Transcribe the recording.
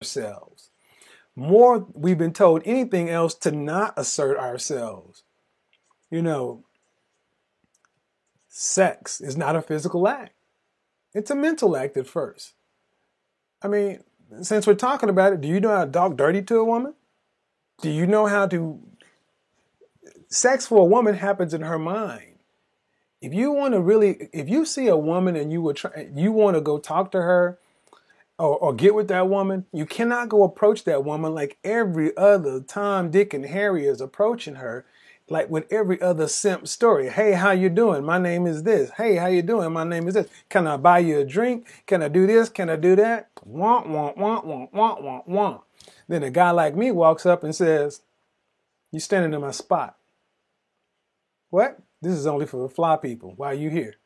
ourselves. More, we've been told anything else to not assert ourselves. You know, sex is not a physical act, it's a mental act at first. I mean, since we're talking about it, do you know how to talk dirty to a woman? Do you know how to? Sex for a woman happens in her mind. If you want to really, if you see a woman and you would try, you want to go talk to her or, or get with that woman, you cannot go approach that woman like every other Tom, Dick, and Harry is approaching her like with every other simp story. Hey, how you doing? My name is this. Hey, how you doing? My name is this. Can I buy you a drink? Can I do this? Can I do that? Want, want, want, want, want, want, want. Then a guy like me walks up and says, You standing in my spot. What? This is only for the fly people. Why are you here?